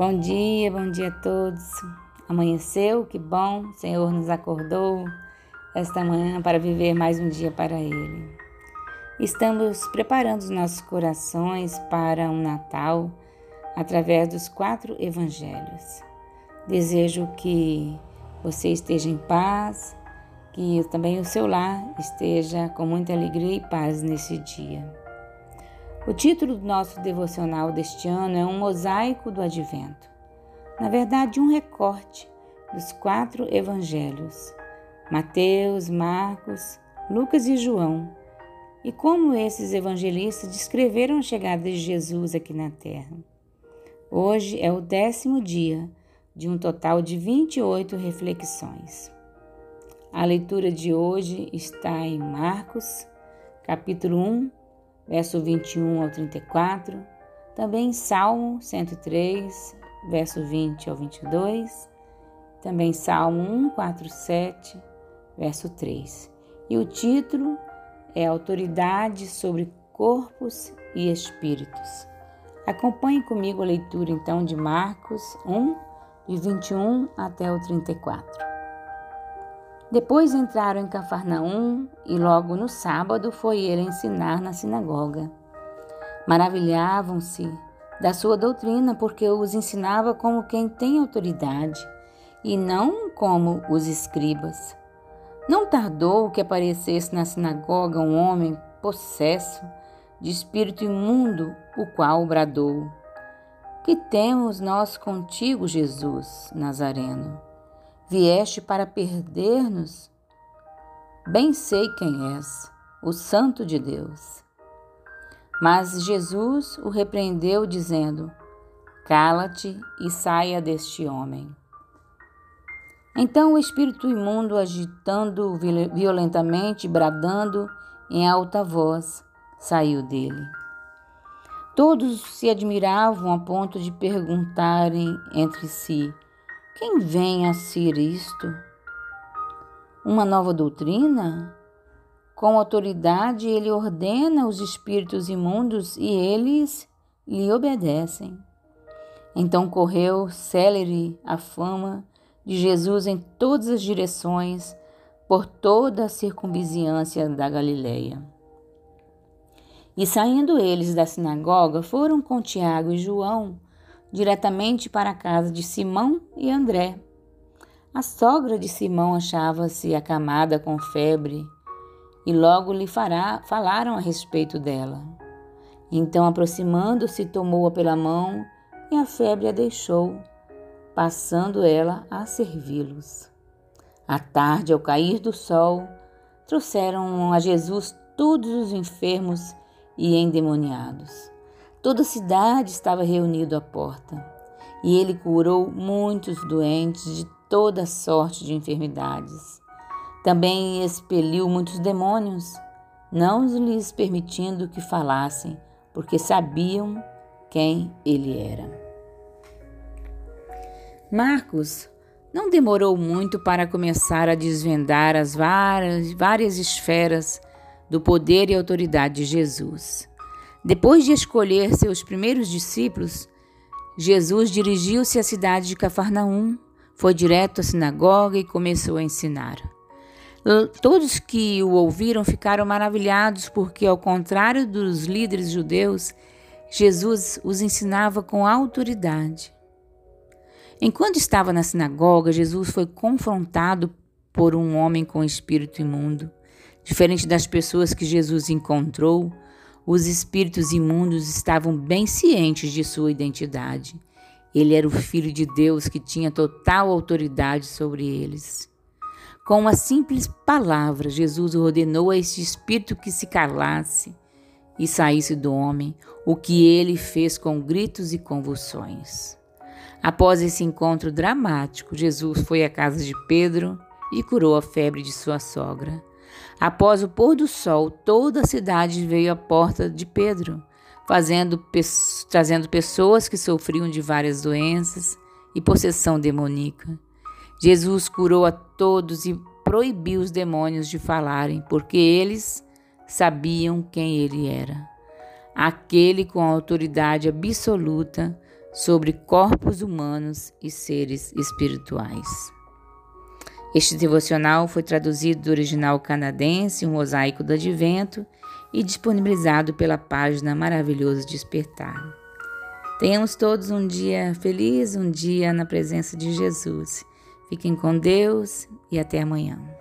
Bom dia, bom dia a todos. Amanheceu, que bom, o Senhor nos acordou esta manhã para viver mais um dia para Ele. Estamos preparando os nossos corações para um Natal através dos quatro evangelhos. Desejo que você esteja em paz, que também o seu lar esteja com muita alegria e paz nesse dia. O título do nosso devocional deste ano é Um Mosaico do Advento. Na verdade, um recorte dos quatro evangelhos: Mateus, Marcos, Lucas e João, e como esses evangelistas descreveram a chegada de Jesus aqui na terra. Hoje é o décimo dia de um total de 28 reflexões. A leitura de hoje está em Marcos, capítulo 1, verso 21 ao 34, também Salmo 103, verso 20 ao 22, também Salmo 147, verso 3. E o título é Autoridade sobre Corpos e Espíritos. Acompanhe comigo a leitura então de Marcos 1, de 21 até o 34. Depois entraram em Cafarnaum e logo no sábado foi ele ensinar na sinagoga. Maravilhavam-se da sua doutrina porque os ensinava como quem tem autoridade e não como os escribas. Não tardou que aparecesse na sinagoga um homem possesso de espírito imundo, o qual bradou: Que temos nós contigo, Jesus Nazareno? Vieste para perder-nos? Bem sei quem és, o Santo de Deus. Mas Jesus o repreendeu, dizendo: Cala-te e saia deste homem. Então o espírito imundo, agitando violentamente, bradando em alta voz, saiu dele. Todos se admiravam a ponto de perguntarem entre si: quem vem a ser isto? Uma nova doutrina? Com autoridade ele ordena os espíritos imundos e eles lhe obedecem. Então correu célere a fama de Jesus em todas as direções, por toda a circunvizinhança da Galileia. E saindo eles da sinagoga, foram com Tiago e João diretamente para a casa de Simão e André. A sogra de Simão achava-se acamada com febre e logo lhe fará, falaram a respeito dela. Então, aproximando-se, tomou-a pela mão e a febre a deixou, passando ela a servi-los. À tarde, ao cair do sol, trouxeram a Jesus todos os enfermos e endemoniados Toda a cidade estava reunida à porta, e ele curou muitos doentes de toda sorte de enfermidades. Também expeliu muitos demônios, não lhes permitindo que falassem, porque sabiam quem ele era. Marcos não demorou muito para começar a desvendar as várias, várias esferas do poder e autoridade de Jesus. Depois de escolher seus primeiros discípulos, Jesus dirigiu-se à cidade de Cafarnaum, foi direto à sinagoga e começou a ensinar. Todos que o ouviram ficaram maravilhados, porque, ao contrário dos líderes judeus, Jesus os ensinava com autoridade. Enquanto estava na sinagoga, Jesus foi confrontado por um homem com espírito imundo. Diferente das pessoas que Jesus encontrou, os espíritos imundos estavam bem cientes de sua identidade. Ele era o Filho de Deus que tinha total autoridade sobre eles. Com uma simples palavra, Jesus ordenou a este espírito que se calasse e saísse do homem, o que ele fez com gritos e convulsões. Após esse encontro dramático, Jesus foi à casa de Pedro e curou a febre de sua sogra. Após o pôr do sol, toda a cidade veio à porta de Pedro, fazendo, trazendo pessoas que sofriam de várias doenças e possessão demoníaca. Jesus curou a todos e proibiu os demônios de falarem, porque eles sabiam quem ele era. Aquele com autoridade absoluta sobre corpos humanos e seres espirituais. Este devocional foi traduzido do original canadense, um mosaico do Advento, e disponibilizado pela página Maravilhoso Despertar. Tenhamos todos um dia feliz, um dia na presença de Jesus. Fiquem com Deus e até amanhã.